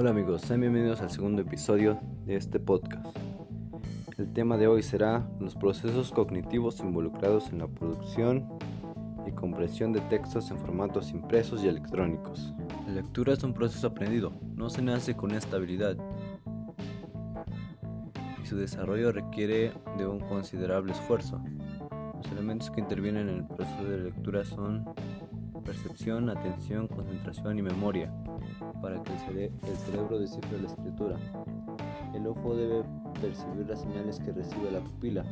Hola amigos, sean bienvenidos al segundo episodio de este podcast. El tema de hoy será los procesos cognitivos involucrados en la producción y comprensión de textos en formatos impresos y electrónicos. La lectura es un proceso aprendido, no se nace con esta habilidad y su desarrollo requiere de un considerable esfuerzo. Los elementos que intervienen en el proceso de lectura son percepción, atención, concentración y memoria, para que el, cerebro descifre la escritura. El ojo debe percibir las señales que recibe la pupila.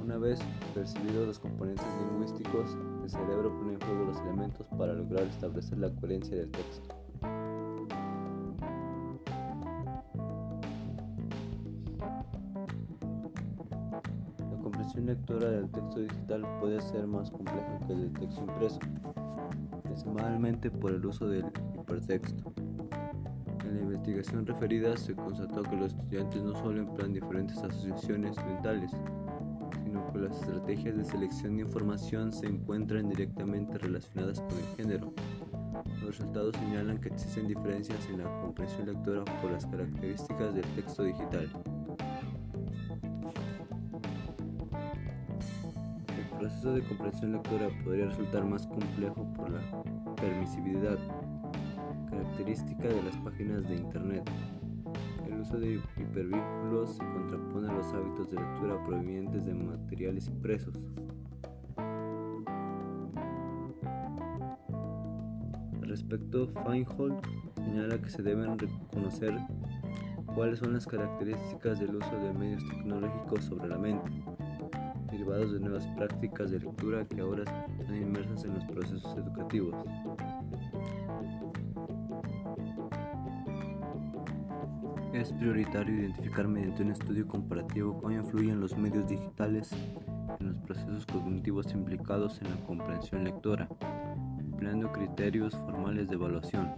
Una vez percibidos los componentes lingüísticos, el cerebro pone en juego los elementos para lograr establecer la coherencia del texto. La comprensión lectora del texto digital puede ser más compleja que el del texto impreso principalmente por el uso del hipertexto. En la investigación referida se constató que los estudiantes no solo emplean diferentes asociaciones mentales, sino que las estrategias de selección de información se encuentran directamente relacionadas con el género. Los resultados señalan que existen diferencias en la comprensión lectora por las características del texto digital. Proceso de comprensión lectora podría resultar más complejo por la permisividad, característica de las páginas de Internet. El uso de hipervínculos se contrapone a los hábitos de lectura provenientes de materiales impresos. Al respecto, Feinhold señala que se deben reconocer cuáles son las características del uso de medios tecnológicos sobre la mente derivados de nuevas prácticas de lectura que ahora están inmersas en los procesos educativos. Es prioritario identificar mediante un estudio comparativo cómo influyen los medios digitales en los procesos cognitivos implicados en la comprensión lectora, empleando criterios formales de evaluación.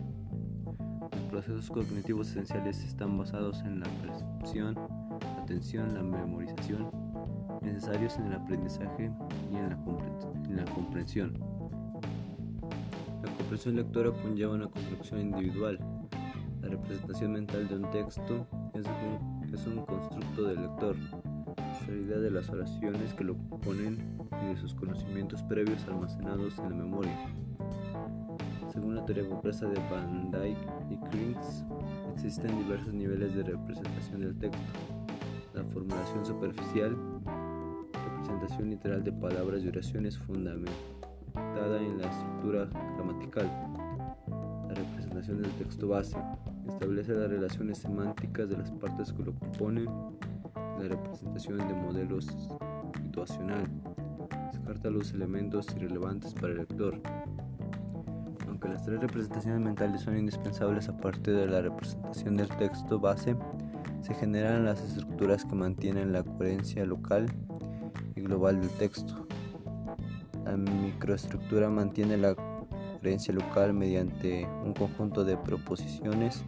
Los procesos cognitivos esenciales están basados en la percepción, la atención, la memorización necesarios en el aprendizaje y en la, comprensión. La comprensión lectora conlleva una construcción individual. La representación mental de un texto es un, constructo del lector, salida de las oraciones que lo componen y de sus conocimientos previos almacenados en la memoria. Según la teoría compresa de Van Dyke y Krings, existen diversos niveles de representación del texto. La formulación superficial, representación literal de palabras y oraciones fundamentada en la estructura gramatical. La representación del texto base establece las relaciones semánticas de las partes que lo componen. La representación de modelos situacional descarta los elementos irrelevantes para el lector. Aunque las tres representaciones mentales son indispensables aparte de la representación del texto base, se generan las estructuras que mantienen la coherencia local global del texto. La microestructura mantiene la coherencia local mediante un conjunto de proposiciones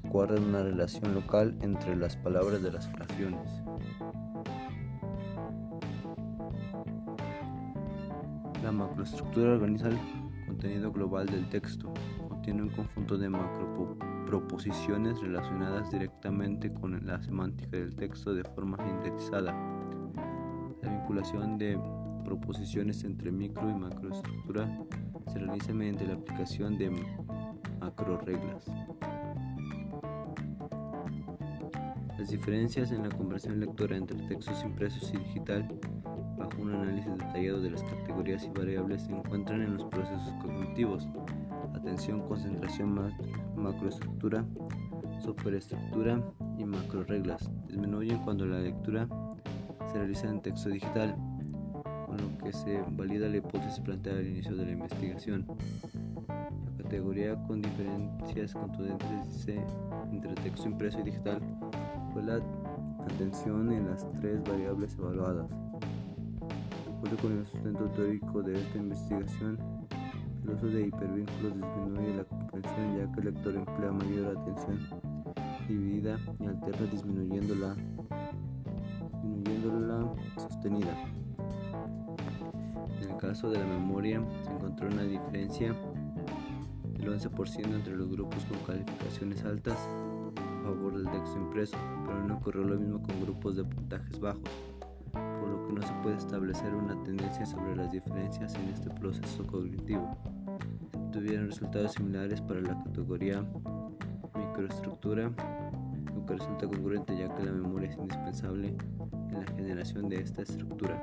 que guardan una relación local entre las palabras de las oraciones. La macroestructura organiza el contenido global del texto. Contiene un conjunto de macroproposiciones relacionadas directamente con la semántica del texto de forma sintetizada vinculación de proposiciones entre micro y macroestructura se realiza mediante la aplicación de macroreglas. Las diferencias en la conversión lectora entre textos impresos y digital, bajo un análisis detallado de las categorías y variables, se encuentran en los procesos cognitivos, atención, concentración, macroestructura, superestructura y macroreglas. Disminuyen cuando la lectura se realiza en texto digital, con lo que se valida la hipótesis planteada al inicio de la investigación. La categoría con diferencias contundentes entre texto impreso y digital fue la atención en las tres variables evaluadas. De acuerdo con el sustento teórico de esta investigación, el uso de hipervínculos disminuye la comprensión ya que el lector emplea mayor atención dividida y alterna disminuyendo la sostenida. En el caso de la memoria se encontró una diferencia el 11% entre los grupos con calificaciones altas a favor del texto impreso, pero no ocurrió lo mismo con grupos de puntajes bajos, por lo que no se puede establecer una tendencia sobre las diferencias en este proceso cognitivo. Tuvieron resultados similares para la categoría microestructura, que resulta congruente ya que la memoria es indispensable en la generación de esta estructura.